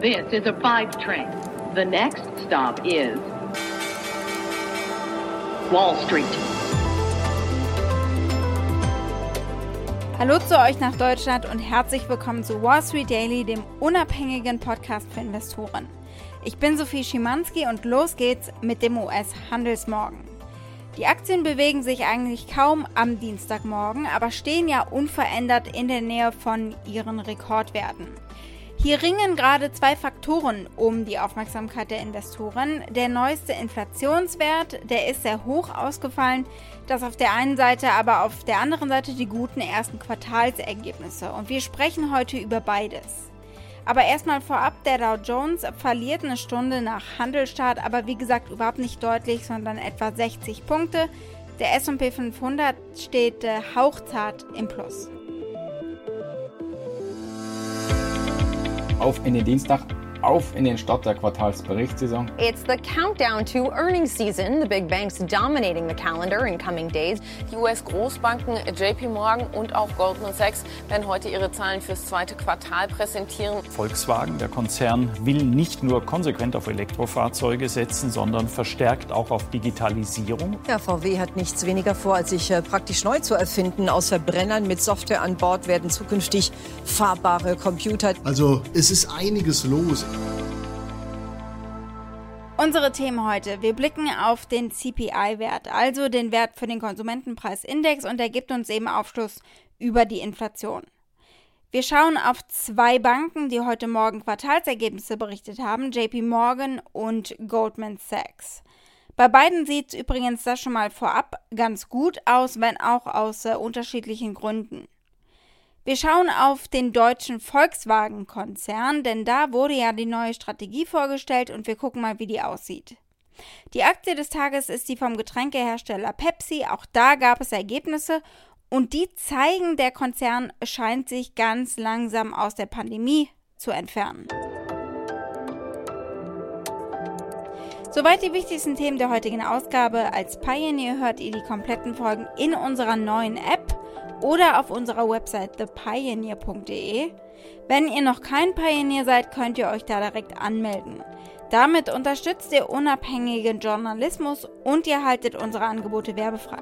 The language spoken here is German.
This is a five train. The next stop is Wall Street. Hallo zu euch nach Deutschland und herzlich willkommen zu Wall Street Daily, dem unabhängigen Podcast für Investoren. Ich bin Sophie Schimanski und los geht's mit dem US-Handelsmorgen. Die Aktien bewegen sich eigentlich kaum am Dienstagmorgen, aber stehen ja unverändert in der Nähe von ihren Rekordwerten. Hier ringen gerade zwei Faktoren um die Aufmerksamkeit der Investoren. Der neueste Inflationswert, der ist sehr hoch ausgefallen. Das auf der einen Seite, aber auf der anderen Seite die guten ersten Quartalsergebnisse. Und wir sprechen heute über beides. Aber erstmal vorab, der Dow Jones verliert eine Stunde nach Handelstart, aber wie gesagt überhaupt nicht deutlich, sondern etwa 60 Punkte. Der SP 500 steht äh, hauchzart im Plus. Auf in Dienstag auf in den Start der Quartalsberichtssaison. It's the countdown to earnings season. The big banks dominating the calendar in coming days. Die US-Großbanken JP Morgan und auch Goldman Sachs werden heute ihre Zahlen fürs zweite Quartal präsentieren. Volkswagen, der Konzern, will nicht nur konsequent auf Elektrofahrzeuge setzen, sondern verstärkt auch auf Digitalisierung. Ja, VW hat nichts weniger vor, als sich äh, praktisch neu zu erfinden. Aus Verbrennern mit Software an Bord werden zukünftig fahrbare Computer. Also es ist einiges los. Unsere Themen heute. Wir blicken auf den CPI-Wert, also den Wert für den Konsumentenpreisindex und der gibt uns eben Aufschluss über die Inflation. Wir schauen auf zwei Banken, die heute Morgen Quartalsergebnisse berichtet haben, JP Morgan und Goldman Sachs. Bei beiden sieht es übrigens das schon mal vorab ganz gut aus, wenn auch aus äh, unterschiedlichen Gründen. Wir schauen auf den deutschen Volkswagen-Konzern, denn da wurde ja die neue Strategie vorgestellt und wir gucken mal, wie die aussieht. Die Aktie des Tages ist die vom Getränkehersteller Pepsi. Auch da gab es Ergebnisse und die zeigen, der Konzern scheint sich ganz langsam aus der Pandemie zu entfernen. Soweit die wichtigsten Themen der heutigen Ausgabe. Als Pioneer hört ihr die kompletten Folgen in unserer neuen App oder auf unserer Website thepioneer.de. Wenn ihr noch kein Pioneer seid, könnt ihr euch da direkt anmelden. Damit unterstützt ihr unabhängigen Journalismus und ihr haltet unsere Angebote werbefrei.